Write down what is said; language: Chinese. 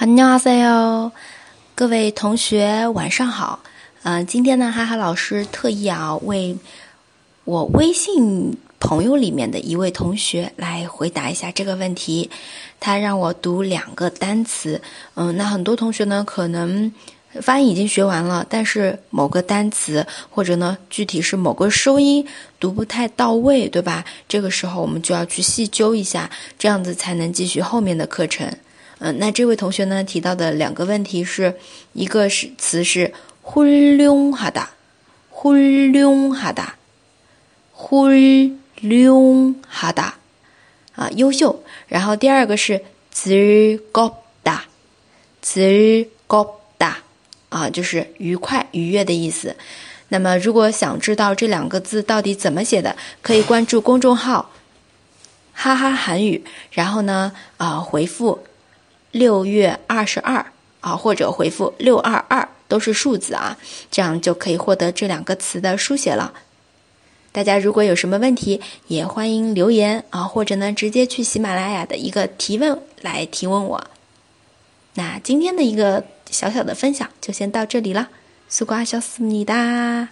안녕하세요，各位同学晚上好。嗯、今天呢，哈哈老师特意啊为我微信朋友里面的一位同学来回答一下这个问题。他让我读两个单词。嗯，那很多同学呢可能发音已经学完了，但是某个单词或者呢具体是某个收音读不太到位，对吧？这个时候我们就要去细究一下，这样子才能继续后面的课程。 嗯，那这位同学呢提到的两个问题是，一个是词是훌륭하다，훌륭하다，훌륭하다，啊，优秀。然后第二个是즐겁 다， 즐겁 다， 啊，就是愉快、愉悦的意思。那么，如果想知道这两个字到底怎么写的，可以关注公众号“哈哈韩语”，然后呢，啊，回复。 六月二十二啊，或者回复六二二都是数字啊，这样就可以获得这两个词的书写了。大家如果有什么问题，也欢迎留言啊，或者呢直接去喜马拉雅的一个提问来提问我。那今天的一个小小的分享就先到这里了，苏瓜小思密达。